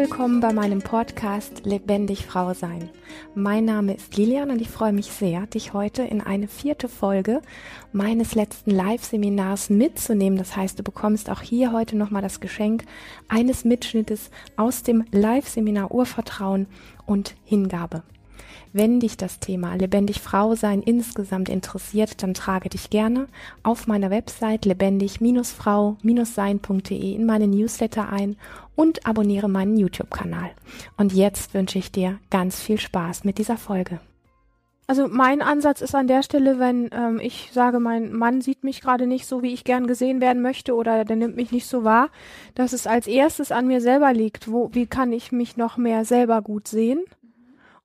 willkommen bei meinem Podcast Lebendig Frau Sein. Mein Name ist Lilian und ich freue mich sehr, dich heute in eine vierte Folge meines letzten Live-Seminars mitzunehmen. Das heißt, du bekommst auch hier heute nochmal das Geschenk eines Mitschnittes aus dem Live-Seminar Urvertrauen und Hingabe. Wenn dich das Thema lebendig Frau sein insgesamt interessiert, dann trage dich gerne auf meiner Website lebendig-frau-sein.de in meine Newsletter ein und abonniere meinen YouTube-Kanal. Und jetzt wünsche ich dir ganz viel Spaß mit dieser Folge. Also mein Ansatz ist an der Stelle, wenn ähm, ich sage, mein Mann sieht mich gerade nicht so, wie ich gern gesehen werden möchte oder der nimmt mich nicht so wahr, dass es als erstes an mir selber liegt. Wo, wie kann ich mich noch mehr selber gut sehen?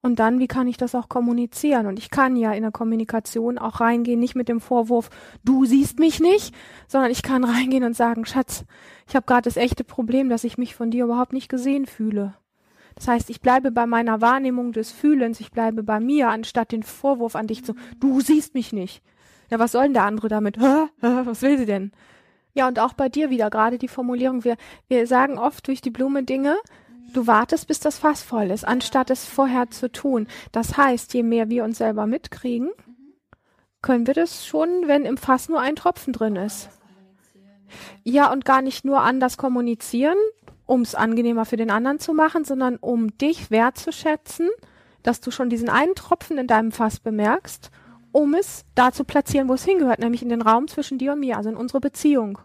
Und dann, wie kann ich das auch kommunizieren? Und ich kann ja in der Kommunikation auch reingehen, nicht mit dem Vorwurf, du siehst mich nicht, sondern ich kann reingehen und sagen, Schatz, ich habe gerade das echte Problem, dass ich mich von dir überhaupt nicht gesehen fühle. Das heißt, ich bleibe bei meiner Wahrnehmung des Fühlens, ich bleibe bei mir, anstatt den Vorwurf an dich zu, du siehst mich nicht. Ja, was soll denn der andere damit? Hä? Was will sie denn? Ja, und auch bei dir wieder, gerade die Formulierung, wir, wir sagen oft durch die Blume Dinge, Du wartest, bis das Fass voll ist, anstatt es vorher zu tun. Das heißt, je mehr wir uns selber mitkriegen, können wir das schon, wenn im Fass nur ein Tropfen drin ist. Ja, und gar nicht nur anders kommunizieren, um es angenehmer für den anderen zu machen, sondern um dich wertzuschätzen, dass du schon diesen einen Tropfen in deinem Fass bemerkst, um es da zu platzieren, wo es hingehört, nämlich in den Raum zwischen dir und mir, also in unsere Beziehung.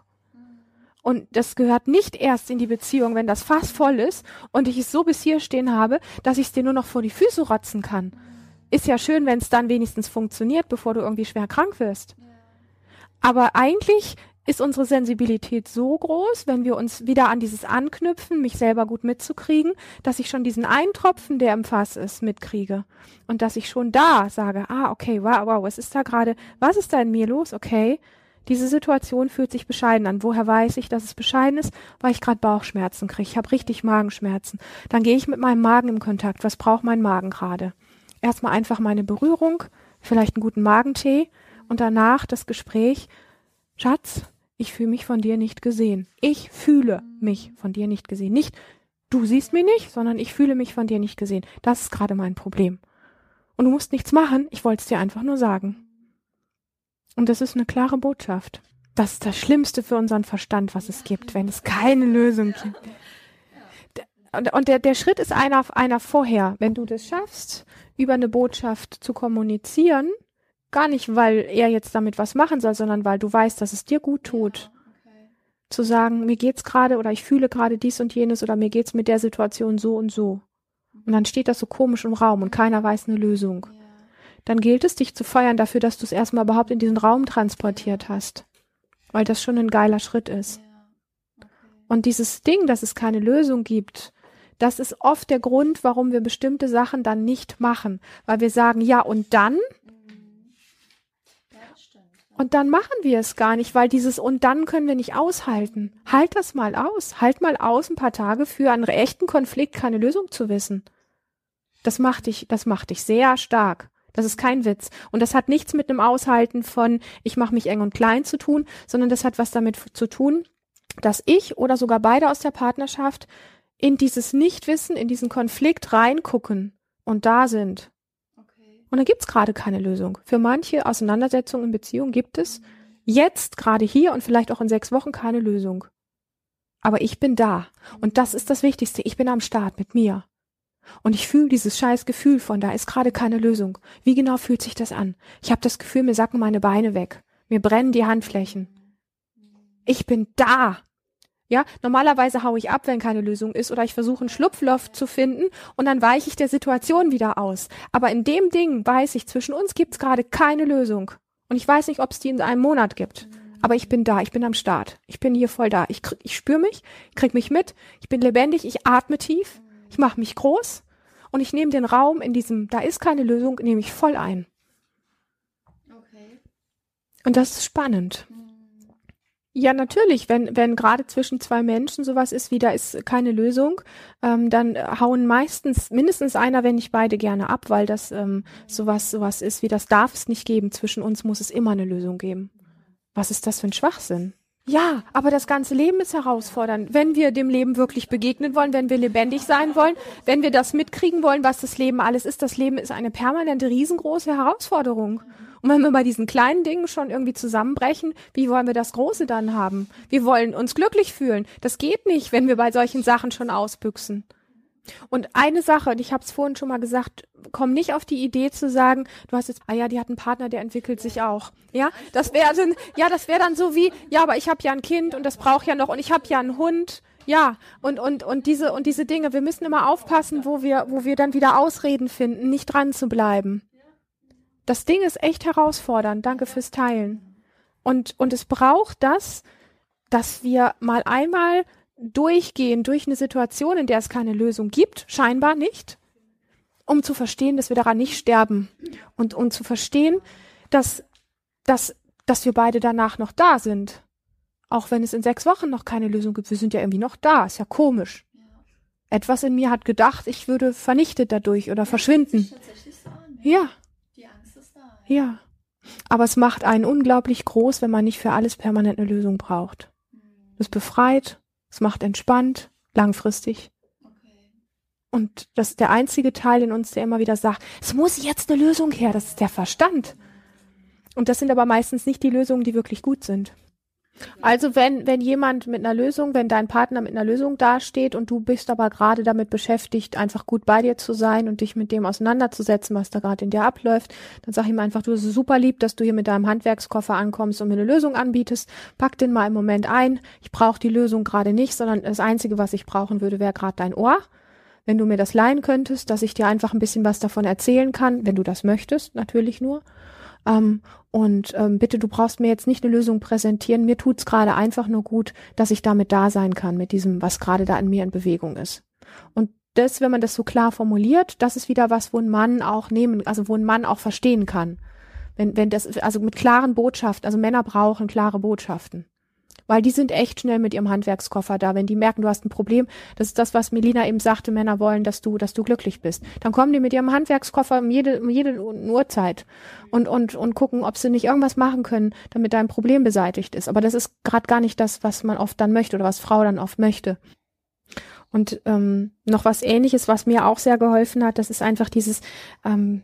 Und das gehört nicht erst in die Beziehung, wenn das Fass voll ist und ich es so bis hier stehen habe, dass ich es dir nur noch vor die Füße rotzen kann. Ist ja schön, wenn es dann wenigstens funktioniert, bevor du irgendwie schwer krank wirst. Aber eigentlich ist unsere Sensibilität so groß, wenn wir uns wieder an dieses anknüpfen, mich selber gut mitzukriegen, dass ich schon diesen Eintropfen, der im Fass ist, mitkriege. Und dass ich schon da sage, ah, okay, wow, wow, was ist da gerade, was ist da in mir los? Okay, diese Situation fühlt sich bescheiden an. Woher weiß ich, dass es bescheiden ist? Weil ich gerade Bauchschmerzen kriege. Ich habe richtig Magenschmerzen. Dann gehe ich mit meinem Magen im Kontakt. Was braucht mein Magen gerade? Erstmal einfach meine Berührung, vielleicht einen guten Magentee und danach das Gespräch. Schatz, ich fühle mich von dir nicht gesehen. Ich fühle mich von dir nicht gesehen. Nicht du siehst mich nicht, sondern ich fühle mich von dir nicht gesehen. Das ist gerade mein Problem. Und du musst nichts machen, ich wollte es dir einfach nur sagen. Und das ist eine klare Botschaft. Das ist das Schlimmste für unseren Verstand, was es gibt, wenn es keine Lösung gibt. Und, der, der Schritt ist einer, einer vorher. Wenn du das schaffst, über eine Botschaft zu kommunizieren, gar nicht, weil er jetzt damit was machen soll, sondern weil du weißt, dass es dir gut tut. Zu sagen, mir geht's gerade oder ich fühle gerade dies und jenes oder mir geht's mit der Situation so und so. Und dann steht das so komisch im Raum und keiner weiß eine Lösung dann gilt es, dich zu feiern dafür, dass du es erstmal überhaupt in diesen Raum transportiert hast. Weil das schon ein geiler Schritt ist. Und dieses Ding, dass es keine Lösung gibt, das ist oft der Grund, warum wir bestimmte Sachen dann nicht machen. Weil wir sagen, ja, und dann? Und dann machen wir es gar nicht, weil dieses und dann können wir nicht aushalten. Halt das mal aus. Halt mal aus ein paar Tage für einen echten Konflikt keine Lösung zu wissen. Das macht dich, das macht dich sehr stark. Das ist kein Witz. Und das hat nichts mit einem Aushalten von, ich mache mich eng und klein zu tun, sondern das hat was damit zu tun, dass ich oder sogar beide aus der Partnerschaft in dieses Nichtwissen, in diesen Konflikt reingucken und da sind. Okay. Und da gibt's gerade keine Lösung. Für manche Auseinandersetzungen in Beziehungen gibt es mhm. jetzt, gerade hier und vielleicht auch in sechs Wochen keine Lösung. Aber ich bin da. Und das ist das Wichtigste. Ich bin am Start mit mir. Und ich fühle dieses scheiß Gefühl von, da ist gerade keine Lösung. Wie genau fühlt sich das an? Ich habe das Gefühl, mir sacken meine Beine weg. Mir brennen die Handflächen. Ich bin da. Ja, normalerweise haue ich ab, wenn keine Lösung ist, oder ich versuche ein Schlupfloch zu finden und dann weiche ich der Situation wieder aus. Aber in dem Ding weiß ich, zwischen uns gibt's gerade keine Lösung. Und ich weiß nicht, ob es die in einem Monat gibt. Aber ich bin da, ich bin am Start. Ich bin hier voll da. Ich, ich spüre mich, ich krieg mich mit, ich bin lebendig, ich atme tief ich mache mich groß und ich nehme den Raum in diesem, da ist keine Lösung, nehme ich voll ein. Okay. Und das ist spannend. Mhm. Ja, natürlich, wenn, wenn gerade zwischen zwei Menschen sowas ist, wie da ist keine Lösung, ähm, dann hauen meistens mindestens einer, wenn nicht beide gerne ab, weil das ähm, sowas, sowas ist, wie das darf es nicht geben. Zwischen uns muss es immer eine Lösung geben. Was ist das für ein Schwachsinn? Ja, aber das ganze Leben ist herausfordernd. Wenn wir dem Leben wirklich begegnen wollen, wenn wir lebendig sein wollen, wenn wir das mitkriegen wollen, was das Leben alles ist, das Leben ist eine permanente, riesengroße Herausforderung. Und wenn wir bei diesen kleinen Dingen schon irgendwie zusammenbrechen, wie wollen wir das Große dann haben? Wir wollen uns glücklich fühlen. Das geht nicht, wenn wir bei solchen Sachen schon ausbüchsen. Und eine Sache, und ich habe es vorhin schon mal gesagt, komm nicht auf die Idee zu sagen, du hast jetzt, ah ja, die hat einen Partner, der entwickelt sich auch. Ja, das wäre dann, ja, das wäre dann so wie, ja, aber ich habe ja ein Kind und das braucht ja noch und ich habe ja einen Hund. Ja, und und und diese und diese Dinge, wir müssen immer aufpassen, wo wir wo wir dann wieder Ausreden finden, nicht dran zu bleiben. Das Ding ist echt herausfordernd. Danke fürs Teilen. Und und es braucht das, dass wir mal einmal durchgehen durch eine Situation, in der es keine Lösung gibt, scheinbar nicht, um zu verstehen, dass wir daran nicht sterben und um zu verstehen, dass, dass, dass wir beide danach noch da sind. Auch wenn es in sechs Wochen noch keine Lösung gibt, wir sind ja irgendwie noch da, ist ja komisch. Etwas in mir hat gedacht, ich würde vernichtet dadurch oder verschwinden. Ja. Die Angst ist da. Ja. Aber es macht einen unglaublich groß, wenn man nicht für alles permanent eine Lösung braucht. Es befreit es macht entspannt, langfristig. Und das ist der einzige Teil in uns, der immer wieder sagt, es muss jetzt eine Lösung her, das ist der Verstand. Und das sind aber meistens nicht die Lösungen, die wirklich gut sind. Also wenn, wenn jemand mit einer Lösung, wenn dein Partner mit einer Lösung dasteht und du bist aber gerade damit beschäftigt, einfach gut bei dir zu sein und dich mit dem auseinanderzusetzen, was da gerade in dir abläuft, dann sag ihm einfach, du bist super lieb, dass du hier mit deinem Handwerkskoffer ankommst und mir eine Lösung anbietest. Pack den mal im Moment ein. Ich brauche die Lösung gerade nicht, sondern das Einzige, was ich brauchen würde, wäre gerade dein Ohr. Wenn du mir das leihen könntest, dass ich dir einfach ein bisschen was davon erzählen kann, wenn du das möchtest, natürlich nur. Ähm, und ähm, bitte, du brauchst mir jetzt nicht eine Lösung präsentieren. Mir tut's gerade einfach nur gut, dass ich damit da sein kann, mit diesem, was gerade da in mir in Bewegung ist. Und das, wenn man das so klar formuliert, das ist wieder was, wo ein Mann auch nehmen, also wo ein Mann auch verstehen kann. Wenn, wenn das, also mit klaren Botschaften, also Männer brauchen klare Botschaften weil die sind echt schnell mit ihrem Handwerkskoffer da. Wenn die merken, du hast ein Problem, das ist das, was Melina eben sagte, Männer wollen, dass du, dass du glücklich bist. Dann kommen die mit ihrem Handwerkskoffer um jede, um jede Uhrzeit und, und, und gucken, ob sie nicht irgendwas machen können, damit dein Problem beseitigt ist. Aber das ist gerade gar nicht das, was man oft dann möchte oder was Frau dann oft möchte. Und ähm, noch was ähnliches, was mir auch sehr geholfen hat, das ist einfach dieses, ähm,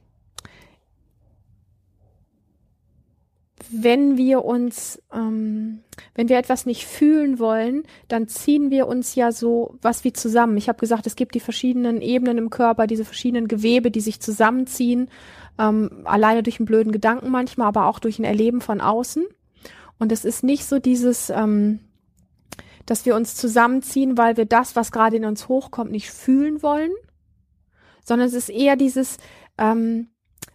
wenn wir uns, ähm, wenn wir etwas nicht fühlen wollen, dann ziehen wir uns ja so was wie zusammen. Ich habe gesagt, es gibt die verschiedenen Ebenen im Körper, diese verschiedenen Gewebe, die sich zusammenziehen, ähm, alleine durch einen blöden Gedanken manchmal, aber auch durch ein Erleben von außen. Und es ist nicht so dieses, ähm, dass wir uns zusammenziehen, weil wir das, was gerade in uns hochkommt, nicht fühlen wollen, sondern es ist eher dieses, ähm,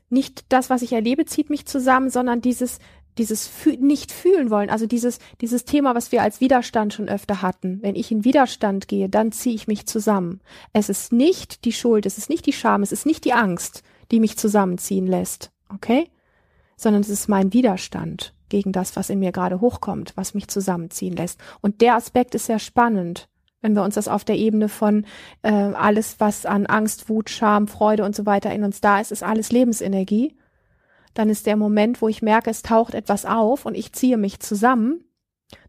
nicht das, was ich erlebe, zieht mich zusammen, sondern dieses, dieses Fü nicht fühlen wollen, also dieses, dieses Thema, was wir als Widerstand schon öfter hatten. Wenn ich in Widerstand gehe, dann ziehe ich mich zusammen. Es ist nicht die Schuld, es ist nicht die Scham, es ist nicht die Angst, die mich zusammenziehen lässt, okay? Sondern es ist mein Widerstand gegen das, was in mir gerade hochkommt, was mich zusammenziehen lässt. Und der Aspekt ist sehr spannend, wenn wir uns das auf der Ebene von äh, alles, was an Angst, Wut, Scham, Freude und so weiter in uns da ist, ist alles Lebensenergie dann ist der Moment, wo ich merke, es taucht etwas auf und ich ziehe mich zusammen,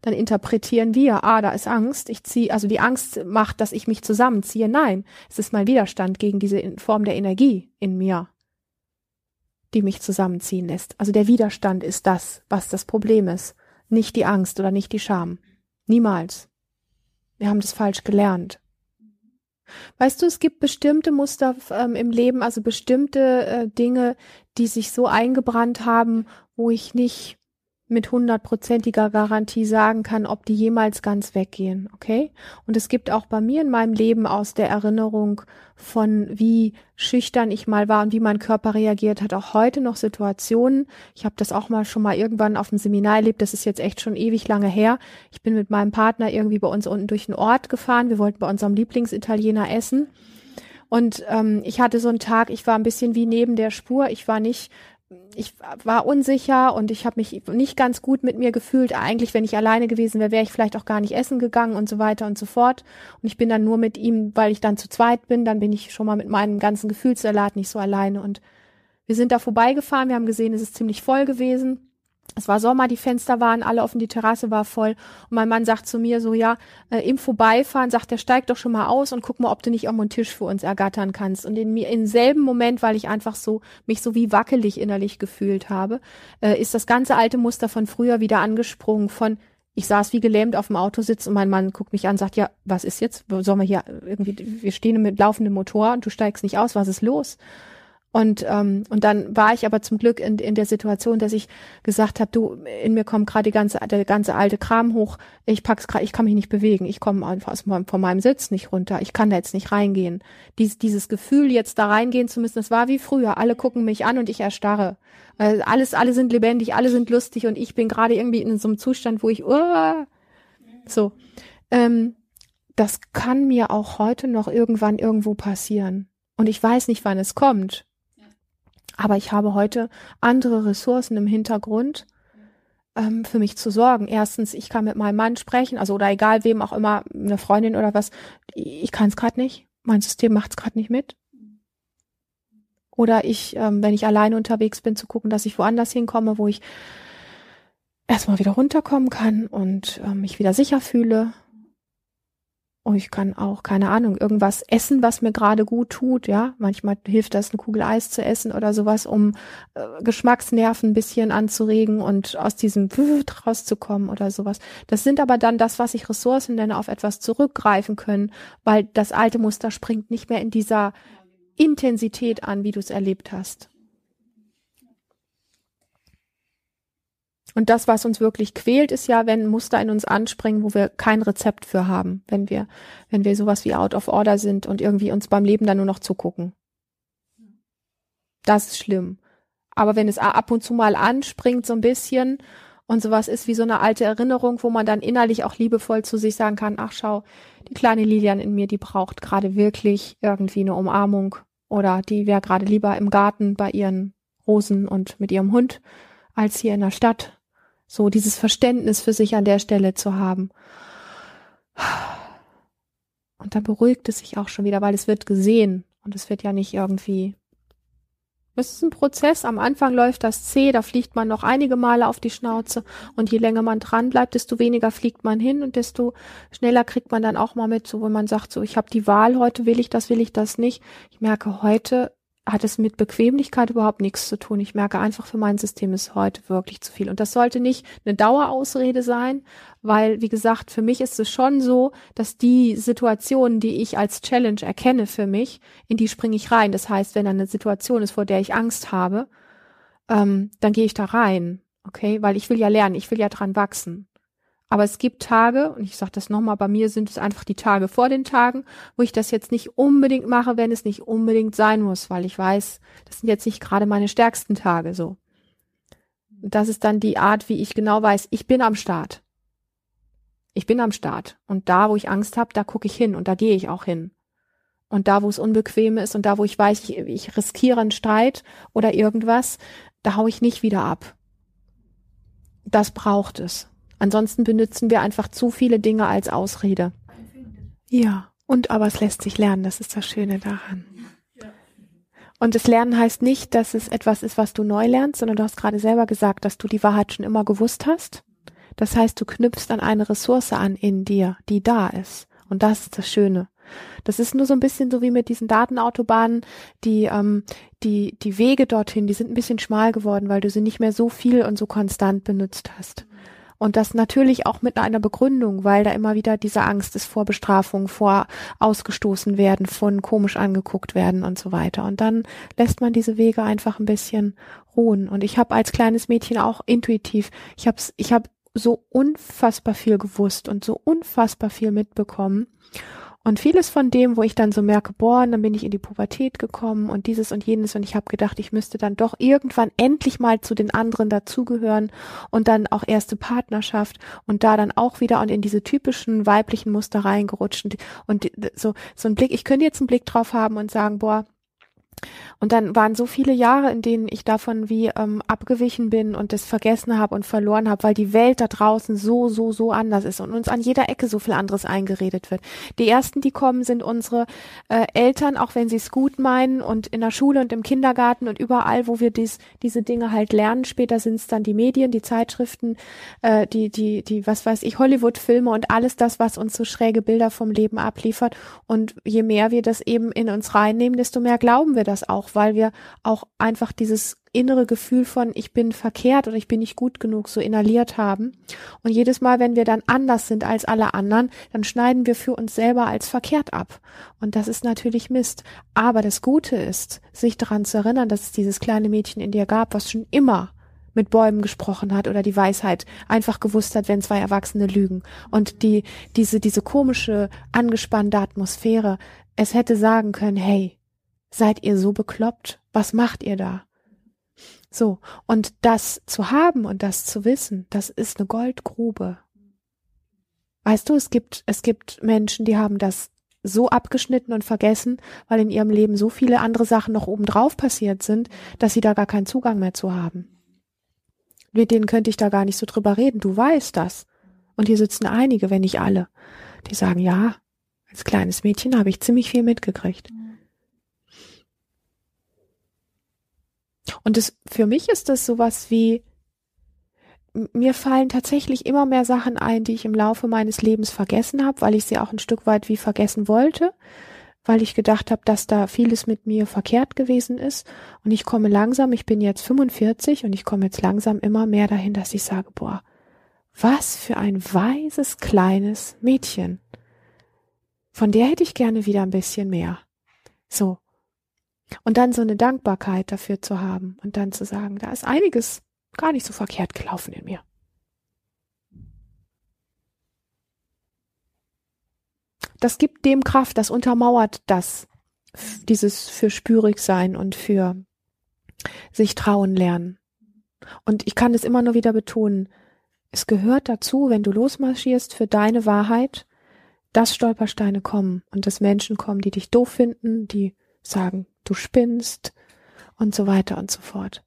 dann interpretieren wir, ah, da ist Angst, ich ziehe, also die Angst macht, dass ich mich zusammenziehe. Nein, es ist mein Widerstand gegen diese Form der Energie in mir, die mich zusammenziehen lässt. Also der Widerstand ist das, was das Problem ist, nicht die Angst oder nicht die Scham. Niemals. Wir haben das falsch gelernt. Weißt du, es gibt bestimmte Muster ähm, im Leben, also bestimmte äh, Dinge, die sich so eingebrannt haben, wo ich nicht mit hundertprozentiger Garantie sagen kann, ob die jemals ganz weggehen, okay? Und es gibt auch bei mir in meinem Leben aus der Erinnerung von wie schüchtern ich mal war und wie mein Körper reagiert hat, auch heute noch Situationen. Ich habe das auch mal schon mal irgendwann auf dem Seminar erlebt, das ist jetzt echt schon ewig lange her. Ich bin mit meinem Partner irgendwie bei uns unten durch den Ort gefahren, wir wollten bei unserem Lieblingsitaliener essen. Und ähm, ich hatte so einen Tag, ich war ein bisschen wie neben der Spur. Ich war nicht ich war unsicher und ich habe mich nicht ganz gut mit mir gefühlt. Eigentlich, wenn ich alleine gewesen wäre, wäre ich vielleicht auch gar nicht essen gegangen und so weiter und so fort. Und ich bin dann nur mit ihm, weil ich dann zu zweit bin, dann bin ich schon mal mit meinem ganzen Gefühlssalat nicht so alleine. Und wir sind da vorbeigefahren, wir haben gesehen, es ist ziemlich voll gewesen. Es war Sommer, die Fenster waren alle offen, die Terrasse war voll. Und mein Mann sagt zu mir so, ja, äh, im Vorbeifahren sagt er, steig doch schon mal aus und guck mal, ob du nicht irgendwo einen Tisch für uns ergattern kannst. Und in mir, im selben Moment, weil ich einfach so, mich so wie wackelig innerlich gefühlt habe, äh, ist das ganze alte Muster von früher wieder angesprungen von, ich saß wie gelähmt auf dem Autositz und mein Mann guckt mich an, sagt, ja, was ist jetzt? Sollen wir hier irgendwie, wir stehen mit laufendem Motor und du steigst nicht aus, was ist los? Und, ähm, und dann war ich aber zum Glück in, in der Situation, dass ich gesagt habe, du, in mir kommt gerade die ganze, der ganze alte Kram hoch, ich pack's gerade, ich kann mich nicht bewegen, ich komme einfach aus meinem, von meinem Sitz nicht runter, ich kann da jetzt nicht reingehen. Dies, dieses Gefühl, jetzt da reingehen zu müssen, das war wie früher. Alle gucken mich an und ich erstarre. Alles, alle sind lebendig, alle sind lustig und ich bin gerade irgendwie in so einem Zustand, wo ich, uh, so. Ähm, das kann mir auch heute noch irgendwann irgendwo passieren. Und ich weiß nicht, wann es kommt. Aber ich habe heute andere Ressourcen im Hintergrund, ähm, für mich zu sorgen. Erstens, ich kann mit meinem Mann sprechen, also oder egal wem auch immer, eine Freundin oder was. Ich kann es gerade nicht. Mein System macht es gerade nicht mit. Oder ich, ähm, wenn ich alleine unterwegs bin, zu gucken, dass ich woanders hinkomme, wo ich erstmal wieder runterkommen kann und ähm, mich wieder sicher fühle Oh, ich kann auch, keine Ahnung, irgendwas essen, was mir gerade gut tut, ja. Manchmal hilft das, eine Kugel Eis zu essen oder sowas, um äh, Geschmacksnerven ein bisschen anzuregen und aus diesem rauszukommen oder sowas. Das sind aber dann das, was ich Ressourcen nenne, auf etwas zurückgreifen können, weil das alte Muster springt nicht mehr in dieser Intensität an, wie du es erlebt hast. Und das, was uns wirklich quält, ist ja, wenn Muster in uns anspringen, wo wir kein Rezept für haben, wenn wir, wenn wir sowas wie out of order sind und irgendwie uns beim Leben dann nur noch zugucken. Das ist schlimm. Aber wenn es ab und zu mal anspringt, so ein bisschen, und sowas ist wie so eine alte Erinnerung, wo man dann innerlich auch liebevoll zu sich sagen kann, ach schau, die kleine Lilian in mir, die braucht gerade wirklich irgendwie eine Umarmung oder die wäre gerade lieber im Garten bei ihren Rosen und mit ihrem Hund als hier in der Stadt so dieses Verständnis für sich an der Stelle zu haben. Und dann beruhigt es sich auch schon wieder, weil es wird gesehen und es wird ja nicht irgendwie. Es ist ein Prozess. Am Anfang läuft das C, da fliegt man noch einige Male auf die Schnauze und je länger man dran bleibt, desto weniger fliegt man hin und desto schneller kriegt man dann auch mal mit, so wo man sagt, so ich habe die Wahl heute, will ich das, will ich das nicht. Ich merke heute, hat es mit Bequemlichkeit überhaupt nichts zu tun. Ich merke einfach, für mein System ist heute wirklich zu viel. Und das sollte nicht eine Dauerausrede sein, weil, wie gesagt, für mich ist es schon so, dass die Situationen, die ich als Challenge erkenne für mich, in die springe ich rein. Das heißt, wenn eine Situation ist, vor der ich Angst habe, ähm, dann gehe ich da rein. Okay, weil ich will ja lernen, ich will ja dran wachsen. Aber es gibt Tage, und ich sage das nochmal, bei mir sind es einfach die Tage vor den Tagen, wo ich das jetzt nicht unbedingt mache, wenn es nicht unbedingt sein muss, weil ich weiß, das sind jetzt nicht gerade meine stärksten Tage so. Und das ist dann die Art, wie ich genau weiß, ich bin am Start. Ich bin am Start. Und da, wo ich Angst habe, da gucke ich hin und da gehe ich auch hin. Und da, wo es unbequem ist und da, wo ich weiß, ich, ich riskiere einen Streit oder irgendwas, da hau ich nicht wieder ab. Das braucht es. Ansonsten benutzen wir einfach zu viele Dinge als Ausrede. Ja, und aber es lässt sich lernen, das ist das Schöne daran. Und das Lernen heißt nicht, dass es etwas ist, was du neu lernst, sondern du hast gerade selber gesagt, dass du die Wahrheit schon immer gewusst hast. Das heißt, du knüpfst an eine Ressource an in dir, die da ist. Und das ist das Schöne. Das ist nur so ein bisschen so wie mit diesen Datenautobahnen, die, ähm, die, die Wege dorthin, die sind ein bisschen schmal geworden, weil du sie nicht mehr so viel und so konstant benutzt hast. Und das natürlich auch mit einer Begründung, weil da immer wieder diese Angst ist vor Bestrafung, vor ausgestoßen werden, von komisch angeguckt werden und so weiter. Und dann lässt man diese Wege einfach ein bisschen ruhen. Und ich habe als kleines Mädchen auch intuitiv, ich habe ich hab so unfassbar viel gewusst und so unfassbar viel mitbekommen. Und vieles von dem, wo ich dann so merke, boah, dann bin ich in die Pubertät gekommen und dieses und jenes. Und ich habe gedacht, ich müsste dann doch irgendwann endlich mal zu den anderen dazugehören und dann auch erste Partnerschaft und da dann auch wieder und in diese typischen weiblichen Muster reingerutscht. Und, und so so ein Blick, ich könnte jetzt einen Blick drauf haben und sagen, boah, Und dann waren so viele Jahre, in denen ich davon wie ähm, abgewichen bin und das vergessen habe und verloren habe, weil die Welt da draußen so, so, so anders ist und uns an jeder Ecke so viel anderes eingeredet wird. Die ersten, die kommen, sind unsere äh, Eltern, auch wenn sie es gut meinen und in der Schule und im Kindergarten und überall, wo wir dies, diese Dinge halt lernen. Später sind es dann die Medien, die Zeitschriften, äh, die, die, die, was weiß ich, Hollywood-Filme und alles das, was uns so schräge Bilder vom Leben abliefert. Und je mehr wir das eben in uns reinnehmen, desto mehr glauben wir das auch, weil wir auch einfach dieses innere Gefühl von ich bin verkehrt oder ich bin nicht gut genug so inhaliert haben. Und jedes Mal, wenn wir dann anders sind als alle anderen, dann schneiden wir für uns selber als verkehrt ab. Und das ist natürlich Mist. Aber das Gute ist, sich daran zu erinnern, dass es dieses kleine Mädchen in dir gab, was schon immer mit Bäumen gesprochen hat oder die Weisheit einfach gewusst hat, wenn zwei Erwachsene lügen. Und die, diese, diese komische, angespannte Atmosphäre, es hätte sagen können, hey, seid ihr so bekloppt? Was macht ihr da? So. Und das zu haben und das zu wissen, das ist eine Goldgrube. Weißt du, es gibt, es gibt Menschen, die haben das so abgeschnitten und vergessen, weil in ihrem Leben so viele andere Sachen noch obendrauf passiert sind, dass sie da gar keinen Zugang mehr zu haben mit denen könnte ich da gar nicht so drüber reden. Du weißt das. Und hier sitzen einige, wenn nicht alle, die sagen, ja, als kleines Mädchen habe ich ziemlich viel mitgekriegt. Und das, für mich ist das sowas wie, mir fallen tatsächlich immer mehr Sachen ein, die ich im Laufe meines Lebens vergessen habe, weil ich sie auch ein Stück weit wie vergessen wollte weil ich gedacht habe, dass da vieles mit mir verkehrt gewesen ist. Und ich komme langsam, ich bin jetzt 45 und ich komme jetzt langsam immer mehr dahin, dass ich sage, boah, was für ein weises kleines Mädchen. Von der hätte ich gerne wieder ein bisschen mehr. So. Und dann so eine Dankbarkeit dafür zu haben und dann zu sagen, da ist einiges gar nicht so verkehrt gelaufen in mir. das gibt dem Kraft, das untermauert das, dieses für spürig sein und für sich trauen lernen. Und ich kann es immer nur wieder betonen, es gehört dazu, wenn du losmarschierst für deine Wahrheit, dass Stolpersteine kommen und dass Menschen kommen, die dich doof finden, die sagen, du spinnst und so weiter und so fort.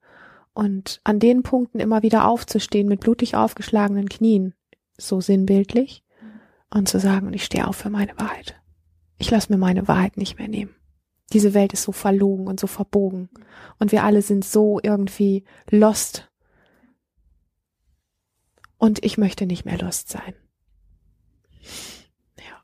Und an den Punkten immer wieder aufzustehen mit blutig aufgeschlagenen Knien, so sinnbildlich, und zu sagen, und ich stehe auf für meine Wahrheit. Ich lasse mir meine Wahrheit nicht mehr nehmen. Diese Welt ist so verlogen und so verbogen. Und wir alle sind so irgendwie lost. Und ich möchte nicht mehr lost sein. Ja.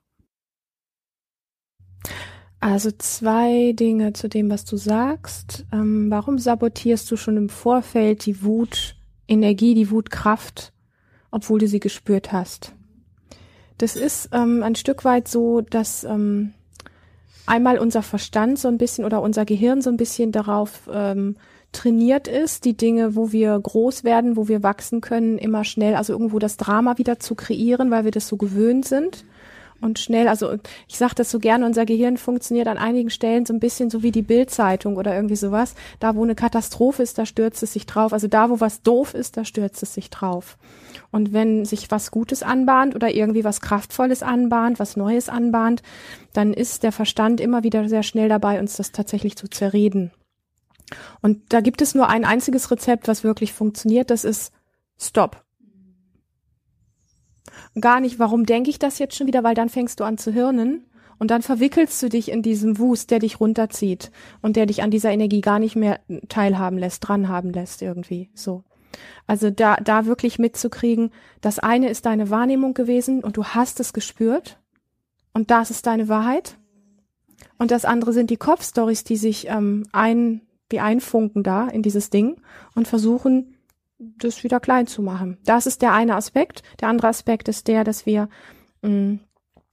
Also zwei Dinge zu dem, was du sagst. Ähm, warum sabotierst du schon im Vorfeld die Wut, Energie, die Wutkraft, obwohl du sie gespürt hast? Das ist ähm, ein Stück weit so, dass ähm, einmal unser Verstand so ein bisschen oder unser Gehirn so ein bisschen darauf ähm, trainiert ist, die Dinge, wo wir groß werden, wo wir wachsen können, immer schnell, also irgendwo das Drama wieder zu kreieren, weil wir das so gewöhnt sind und schnell, also ich sage das so gerne, unser Gehirn funktioniert an einigen Stellen so ein bisschen so wie die Bildzeitung oder irgendwie sowas. Da, wo eine Katastrophe ist, da stürzt es sich drauf. Also da, wo was doof ist, da stürzt es sich drauf. Und wenn sich was Gutes anbahnt oder irgendwie was Kraftvolles anbahnt, was Neues anbahnt, dann ist der Verstand immer wieder sehr schnell dabei, uns das tatsächlich zu zerreden. Und da gibt es nur ein einziges Rezept, was wirklich funktioniert, das ist Stop gar nicht, warum denke ich das jetzt schon wieder, weil dann fängst du an zu hirnen und dann verwickelst du dich in diesem Wust, der dich runterzieht und der dich an dieser Energie gar nicht mehr teilhaben lässt, dranhaben lässt irgendwie, so. Also da, da wirklich mitzukriegen, das eine ist deine Wahrnehmung gewesen und du hast es gespürt und das ist deine Wahrheit und das andere sind die Kopfstories, die sich ähm, ein, wie einfunken da in dieses Ding und versuchen, das wieder klein zu machen. Das ist der eine Aspekt. Der andere Aspekt ist der, dass wir, mh, mm,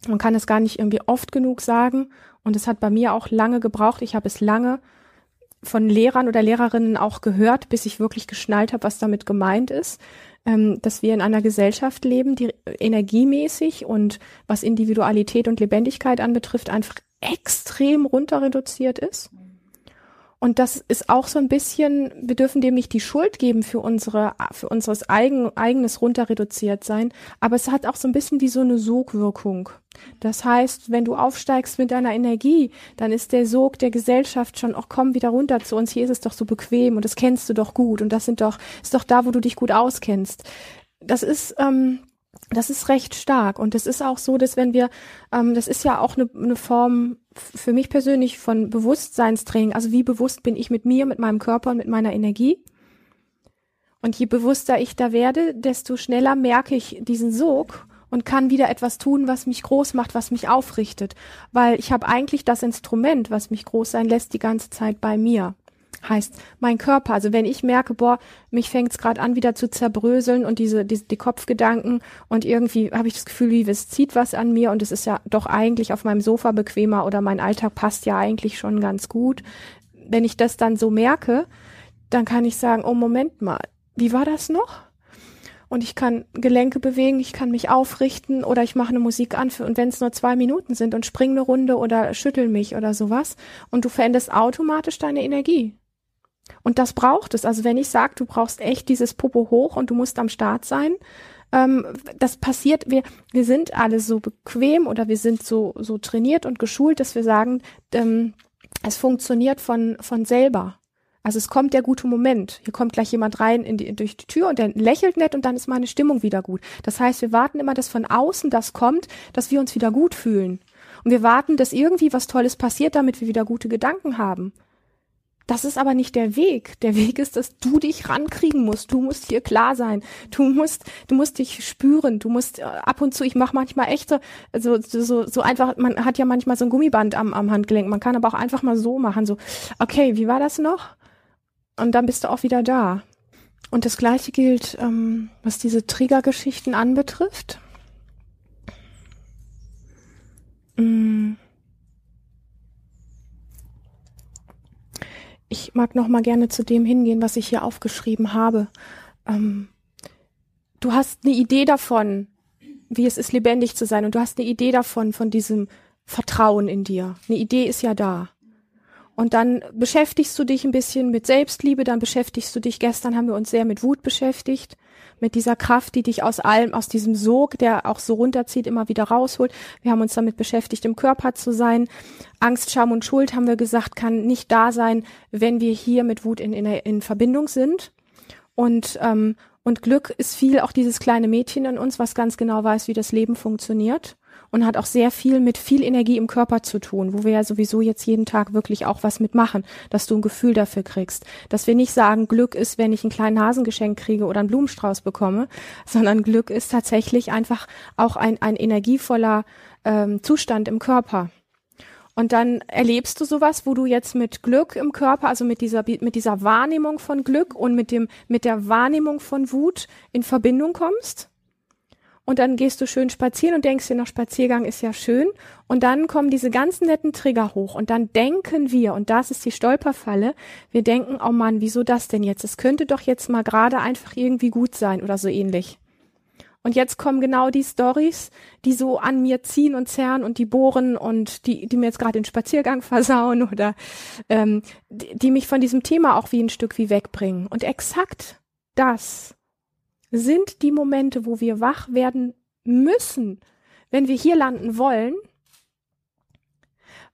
man kann es gar nicht irgendwie oft genug sagen und es hat bei mir auch lange gebraucht. Ich habe es lange von Lehrern oder Lehrerinnen auch gehört, bis ich wirklich geschnallt habe, was damit gemeint ist, ähm, dass wir in einer Gesellschaft leben, die energiemäßig und was Individualität und Lebendigkeit anbetrifft, einfach extrem runter reduziert ist Und das ist auch so ein bisschen, wir dürfen dem nicht die Schuld geben für unsere, für unseres eigen, eigenes runterreduziert sein. Aber es hat auch so ein bisschen wie so eine Sogwirkung. Das heißt, wenn du aufsteigst mit deiner Energie, dann ist der Sog der Gesellschaft schon, auch komm wieder runter zu uns. Hier ist es doch so bequem und das kennst du doch gut und das sind doch, ist doch da, wo du dich gut auskennst. Das ist, ähm, das ist recht stark. Und es ist auch so, dass wenn wir, ähm, das ist ja auch eine, eine Form für mich persönlich von Bewusstseinstraining. Also wie bewusst bin ich mit mir, mit meinem Körper und mit meiner Energie? Und je bewusster ich da werde, desto schneller merke ich diesen Sog und kann wieder etwas tun, was mich groß macht, was mich aufrichtet. Weil ich habe eigentlich das Instrument, was mich groß sein lässt, die ganze Zeit bei mir heißt mein Körper. Also wenn ich merke, boah, mich fängt es gerade an, wieder zu zerbröseln und diese, diese die Kopfgedanken und irgendwie habe ich das Gefühl, wie es zieht was an mir und es ist ja doch eigentlich auf meinem Sofa bequemer oder mein Alltag passt ja eigentlich schon ganz gut. Wenn ich das dann so merke, dann kann ich sagen, oh Moment mal, wie war das noch? Und ich kann Gelenke bewegen, ich kann mich aufrichten oder ich mache eine Musik an für, und wenn es nur zwei Minuten sind und spring eine Runde oder schüttel mich oder sowas und du veränderst automatisch deine Energie. Und das braucht es. Also wenn ich sage, du brauchst echt dieses Popo hoch und du musst am Start sein, ähm, das passiert, wir, wir sind alle so bequem oder wir sind so, so trainiert und geschult, dass wir sagen, ähm, es funktioniert von, von selber. Also es kommt der gute Moment. Hier kommt gleich jemand rein in die, durch die Tür und der lächelt nett und dann ist meine Stimmung wieder gut. Das heißt, wir warten immer, dass von außen das kommt, dass wir uns wieder gut fühlen. Und wir warten, dass irgendwie was Tolles passiert, damit wir wieder gute Gedanken haben. Das ist aber nicht der Weg. Der Weg ist, dass du dich rankriegen musst. Du musst hier klar sein. Du musst, du musst dich spüren. Du musst äh, ab und zu, ich mache manchmal echte, also so, so einfach, man hat ja manchmal so ein Gummiband am, am Handgelenk. Man kann aber auch einfach mal so machen. So, okay, wie war das noch? Und dann bist du auch wieder da. Und das gleiche gilt, ähm, was diese Triggergeschichten anbetrifft. Mm. Ich mag noch mal gerne zu dem hingehen, was ich hier aufgeschrieben habe. Ähm, du hast eine Idee davon, wie es ist, lebendig zu sein, und du hast eine Idee davon, von diesem Vertrauen in dir. Eine Idee ist ja da. Und dann beschäftigst du dich ein bisschen mit Selbstliebe, dann beschäftigst du dich, gestern haben wir uns sehr mit Wut beschäftigt, mit dieser Kraft, die dich aus allem, aus diesem Sog, der auch so runterzieht, immer wieder rausholt. Wir haben uns damit beschäftigt, im Körper zu sein. Angst, Scham und Schuld, haben wir gesagt, kann nicht da sein, wenn wir hier mit Wut in, in, in Verbindung sind. Und, ähm, und Glück ist viel auch dieses kleine Mädchen in uns, was ganz genau weiß, wie das Leben funktioniert und hat auch sehr viel mit viel Energie im Körper zu tun, wo wir ja sowieso jetzt jeden Tag wirklich auch was mitmachen, dass du ein Gefühl dafür kriegst. Dass wir nicht sagen, Glück ist, wenn ich einen kleinen Hasengeschenk kriege oder einen Blumenstrauß bekomme, sondern Glück ist tatsächlich einfach auch ein, ein energievoller ähm, Zustand im Körper. Und dann erlebst du sowas, wo du jetzt mit Glück im Körper, also mit dieser, mit dieser Wahrnehmung von Glück und mit dem, mit der Wahrnehmung von Wut in Verbindung kommst und dann gehst du schön spazieren und denkst dir noch, Spaziergang ist ja schön. Und dann kommen diese ganzen netten Trigger hoch und dann denken wir, und das ist die Stolperfalle, wir denken, oh Mann, wieso das denn jetzt? Es könnte doch jetzt mal gerade einfach irgendwie gut sein oder so ähnlich. Und jetzt kommen genau die Stories, die so an mir ziehen und zerren und die bohren und die, die mir jetzt gerade den Spaziergang versauen oder ähm, die, die mich von diesem Thema auch wie ein Stück wie wegbringen. Und exakt das sind die Momente, wo wir wach werden müssen, wenn wir hier landen wollen,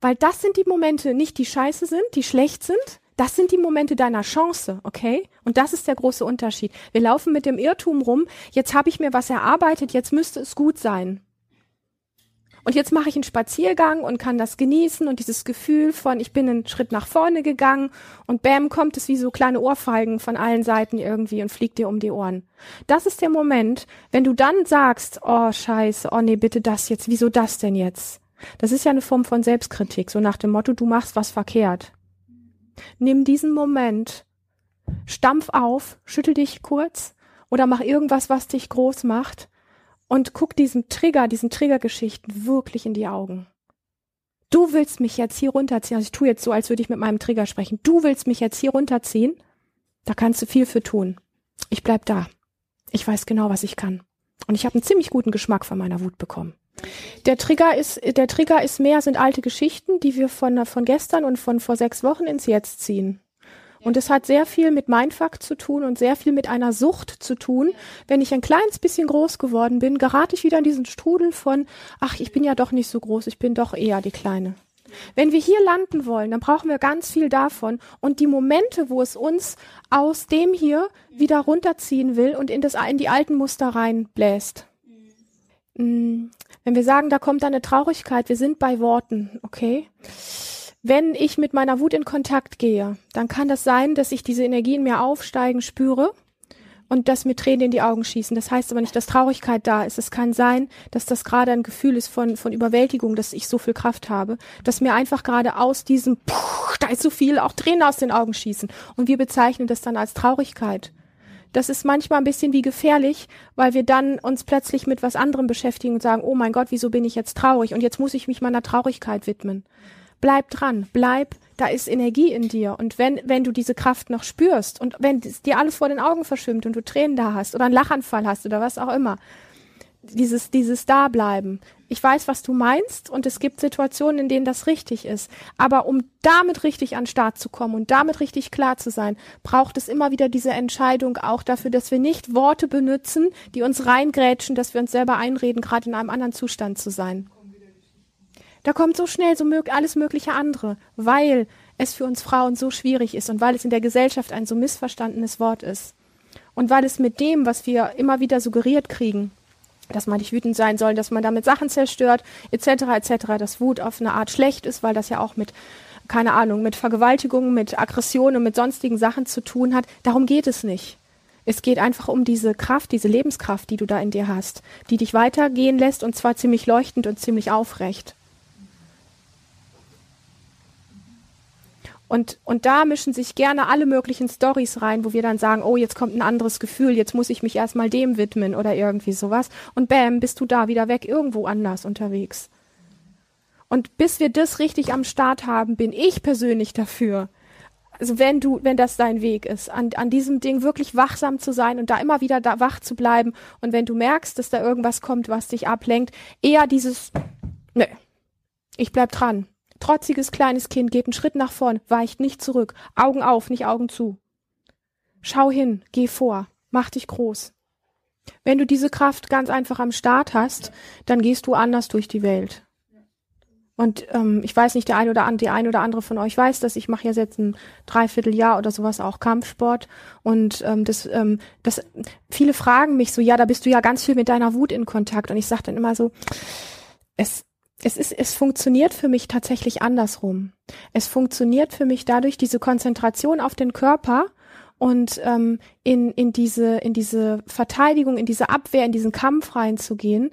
weil das sind die Momente, nicht die scheiße sind, die schlecht sind, das sind die Momente deiner Chance, okay? Und das ist der große Unterschied. Wir laufen mit dem Irrtum rum, jetzt habe ich mir was erarbeitet, jetzt müsste es gut sein. Und jetzt mache ich einen Spaziergang und kann das genießen und dieses Gefühl von, ich bin einen Schritt nach vorne gegangen und bam, kommt es wie so kleine Ohrfeigen von allen Seiten irgendwie und fliegt dir um die Ohren. Das ist der Moment, wenn du dann sagst, oh scheiße, oh nee, bitte das jetzt, wieso das denn jetzt? Das ist ja eine Form von Selbstkritik, so nach dem Motto, du machst was verkehrt. Nimm diesen Moment, stampf auf, schüttel dich kurz oder mach irgendwas, was dich groß macht und guck diesem Trigger, diesen Triggergeschichten wirklich in die Augen. Du willst mich jetzt hier runterziehen. Also ich tue jetzt so, als würde ich mit meinem Trigger sprechen. Du willst mich jetzt hier runterziehen. Da kannst du viel für tun. Ich bleib da. Ich weiß genau, was ich kann. Und ich habe einen ziemlich guten Geschmack von meiner Wut bekommen. Der Trigger ist, der Trigger ist mehr, sind alte Geschichten, die wir von, von gestern und von vor sechs Wochen ins Jetzt ziehen. Und es hat sehr viel mit Mindfuck zu tun und sehr viel mit einer Sucht zu tun. Wenn ich ein kleines bisschen groß geworden bin, gerate ich wieder in diesen Strudel von, ach, ich bin ja doch nicht so groß, ich bin doch eher die Kleine. Wenn wir hier landen wollen, dann brauchen wir ganz viel davon. Und die Momente, wo es uns aus dem hier wieder runterziehen will und in, das, in die alten Muster reinbläst. Mm, wenn wir sagen, da kommt eine Traurigkeit, wir sind bei Worten, okay? Wenn ich mit meiner Wut in Kontakt gehe, dann kann das sein, dass ich diese Energie in mir aufsteigen spüre und dass mir Tränen in die Augen schießen. Das heißt aber nicht, dass Traurigkeit da ist. Es kann sein, dass das gerade ein Gefühl ist von, von Überwältigung, dass ich so viel Kraft habe, dass mir einfach gerade aus diesem, puh, da ist so viel, auch Tränen aus den Augen schießen. Und wir bezeichnen das dann als Traurigkeit. Das ist manchmal ein bisschen wie gefährlich, weil wir dann uns plötzlich mit was anderem beschäftigen und sagen, oh mein Gott, wieso bin ich jetzt traurig? Und jetzt muss ich mich meiner Traurigkeit widmen bleib dran, bleib, da ist Energie in dir. Und wenn, wenn du diese Kraft noch spürst und wenn dir alles vor den Augen verschwimmt und du Tränen da hast oder einen Lachanfall hast oder was auch immer, dieses, dieses Dableiben. Ich weiß, was du meinst und es gibt Situationen, in denen das richtig ist. Aber um damit richtig an den Start zu kommen und damit richtig klar zu sein, braucht es immer wieder diese Entscheidung auch dafür, dass wir nicht Worte benutzen, die uns reingrätschen, dass wir uns selber einreden, gerade in einem anderen Zustand zu sein. Da kommt so schnell so mög alles mögliche andere, weil es für uns Frauen so schwierig ist und weil es in der Gesellschaft ein so missverstandenes Wort ist. Und weil es mit dem, was wir immer wieder suggeriert kriegen, dass man nicht wütend sein soll, dass man damit Sachen zerstört, etc., etc., dass Wut auf eine Art schlecht ist, weil das ja auch mit, keine Ahnung, mit Vergewaltigung, mit Aggression und mit sonstigen Sachen zu tun hat. Darum geht es nicht. Es geht einfach um diese Kraft, diese Lebenskraft, die du da in dir hast, die dich weitergehen lässt und zwar ziemlich leuchtend und ziemlich aufrecht. Und, und da mischen sich gerne alle möglichen Stories rein, wo wir dann sagen, oh, jetzt kommt ein anderes Gefühl, jetzt muss ich mich erstmal dem widmen oder irgendwie sowas. Und bam, bist du da wieder weg, irgendwo anders unterwegs. Und bis wir das richtig am Start haben, bin ich persönlich dafür. Also wenn du, wenn das dein Weg ist, an, an diesem Ding wirklich wachsam zu sein und da immer wieder da wach zu bleiben. Und wenn du merkst, dass da irgendwas kommt, was dich ablenkt, eher dieses, nö, ich bleib dran Trotziges kleines Kind geht einen Schritt nach vorn, weicht nicht zurück. Augen auf, nicht Augen zu. Schau hin, geh vor, mach dich groß. Wenn du diese Kraft ganz einfach am Start hast, dann gehst du anders durch die Welt. Und ähm, ich weiß nicht, der eine oder andere, die eine oder andere von euch weiß das. Ich mache ja jetzt ein Dreivierteljahr oder sowas auch Kampfsport. Und ähm, das, ähm, das, viele fragen mich so, ja, da bist du ja ganz viel mit deiner Wut in Kontakt. Und ich sage dann immer so, es, es ist, es funktioniert für mich tatsächlich andersrum. Es funktioniert für mich dadurch diese Konzentration auf den Körper und ähm, in, in diese in diese Verteidigung, in diese Abwehr, in diesen Kampf reinzugehen,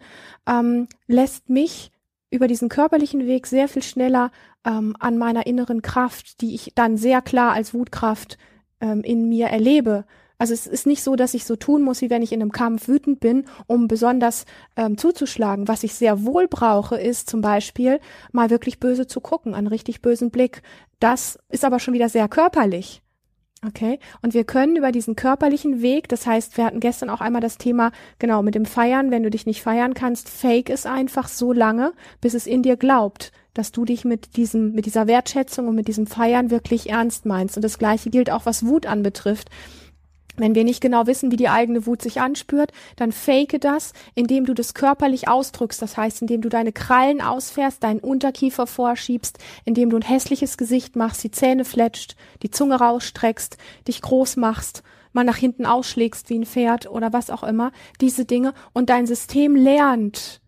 ähm, lässt mich über diesen körperlichen Weg sehr viel schneller ähm, an meiner inneren Kraft, die ich dann sehr klar als Wutkraft ähm, in mir erlebe, also es ist nicht so, dass ich so tun muss, wie wenn ich in einem Kampf wütend bin, um besonders ähm, zuzuschlagen. Was ich sehr wohl brauche, ist zum Beispiel mal wirklich böse zu gucken, einen richtig bösen Blick. Das ist aber schon wieder sehr körperlich. Okay. Und wir können über diesen körperlichen Weg, das heißt, wir hatten gestern auch einmal das Thema, genau, mit dem Feiern, wenn du dich nicht feiern kannst, fake es einfach so lange, bis es in dir glaubt, dass du dich mit diesem, mit dieser Wertschätzung und mit diesem Feiern wirklich ernst meinst. Und das Gleiche gilt auch, was Wut anbetrifft. Wenn wir nicht genau wissen, wie die eigene Wut sich anspürt, dann fake das, indem du das körperlich ausdrückst. Das heißt, indem du deine Krallen ausfährst, deinen Unterkiefer vorschiebst, indem du ein hässliches Gesicht machst, die Zähne fletscht, die Zunge rausstreckst, dich groß machst, mal nach hinten ausschlägst wie ein Pferd oder was auch immer. Diese Dinge. Und dein System lernt,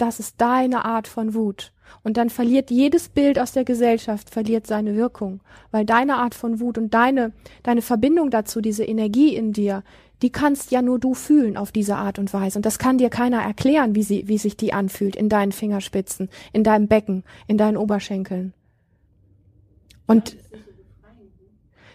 das ist deine Art von Wut. Und dann verliert jedes Bild aus der Gesellschaft, verliert seine Wirkung. Weil deine Art von Wut und deine, deine Verbindung dazu, diese Energie in dir, die kannst ja nur du fühlen auf diese Art und Weise. Und das kann dir keiner erklären, wie sie, wie sich die anfühlt in deinen Fingerspitzen, in deinem Becken, in deinen Oberschenkeln. Und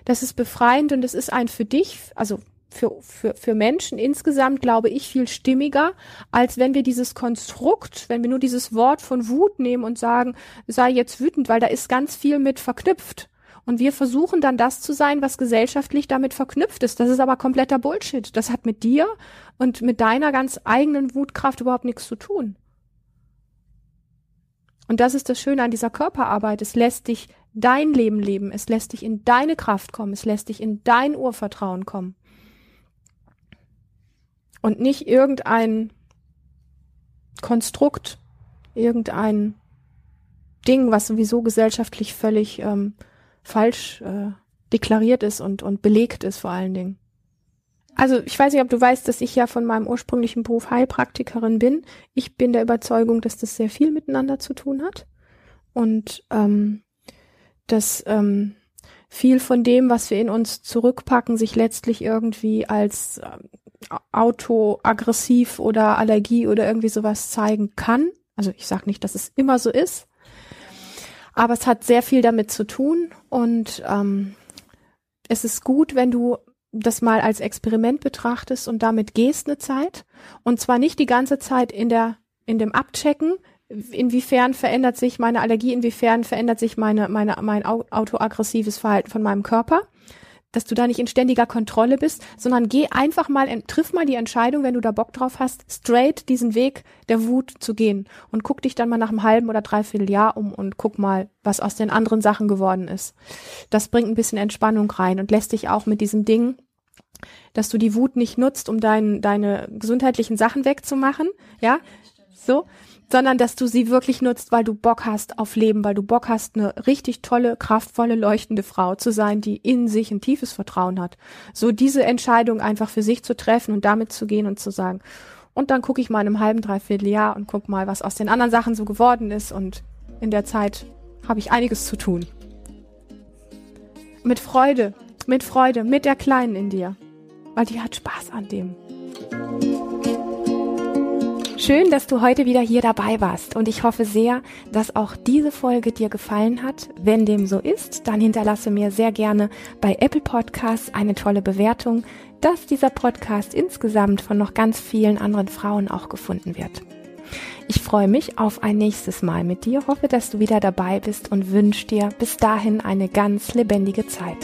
das ist befreiend und es ist ein für dich, also für, für, für Menschen insgesamt, glaube ich, viel stimmiger, als wenn wir dieses Konstrukt, wenn wir nur dieses Wort von Wut nehmen und sagen, sei jetzt wütend, weil da ist ganz viel mit verknüpft. Und wir versuchen dann das zu sein, was gesellschaftlich damit verknüpft ist. Das ist aber kompletter Bullshit. Das hat mit dir und mit deiner ganz eigenen Wutkraft überhaupt nichts zu tun. Und das ist das Schöne an dieser Körperarbeit. Es lässt dich dein Leben leben. Es lässt dich in deine Kraft kommen. Es lässt dich in dein Urvertrauen kommen. Und nicht irgendein Konstrukt, irgendein Ding, was sowieso gesellschaftlich völlig ähm, falsch äh, deklariert ist und, und belegt ist vor allen Dingen. Also ich weiß nicht, ob du weißt, dass ich ja von meinem ursprünglichen Beruf Heilpraktikerin bin. Ich bin der Überzeugung, dass das sehr viel miteinander zu tun hat und ähm, dass ähm, viel von dem, was wir in uns zurückpacken, sich letztlich irgendwie als äh, autoaggressiv oder Allergie oder irgendwie sowas zeigen kann. Also ich sage nicht, dass es immer so ist, aber es hat sehr viel damit zu tun und ähm, es ist gut, wenn du das mal als Experiment betrachtest und damit gehst eine Zeit. Und zwar nicht die ganze Zeit in der in dem Abchecken, inwiefern verändert sich meine Allergie, inwiefern verändert sich meine meine mein autoaggressives Verhalten von meinem Körper, dass du da nicht in ständiger Kontrolle bist, sondern geh einfach mal, triff mal die Entscheidung, wenn du da Bock drauf hast, straight diesen Weg der Wut zu gehen und guck dich dann mal nach einem halben oder dreiviertel Jahr um und guck mal, was aus den anderen Sachen geworden ist. Das bringt ein bisschen Entspannung rein und lässt dich auch mit diesem Ding, dass du die Wut nicht nutzt, um dein, deine gesundheitlichen Sachen wegzumachen, ja, so, sondern dass du sie wirklich nutzt, weil du Bock hast auf Leben, weil du Bock hast, eine richtig tolle, kraftvolle, leuchtende Frau zu sein, die in sich ein tiefes Vertrauen hat. So diese Entscheidung einfach für sich zu treffen und damit zu gehen und zu sagen, und dann gucke ich mal in einem halben, dreiviertel Jahr und guck mal, was aus den anderen Sachen so geworden ist und in der Zeit habe ich einiges zu tun. Mit Freude, mit Freude, mit der Kleinen in dir, weil die hat Spaß an dem. Schön, dass du heute wieder hier dabei warst und ich hoffe sehr, dass auch diese Folge dir gefallen hat. Wenn dem so ist, dann hinterlasse mir sehr gerne bei Apple Podcasts eine tolle Bewertung, dass dieser Podcast insgesamt von noch ganz vielen anderen Frauen auch gefunden wird. Ich freue mich auf ein nächstes Mal mit dir, hoffe, dass du wieder dabei bist und wünsche dir bis dahin eine ganz lebendige Zeit.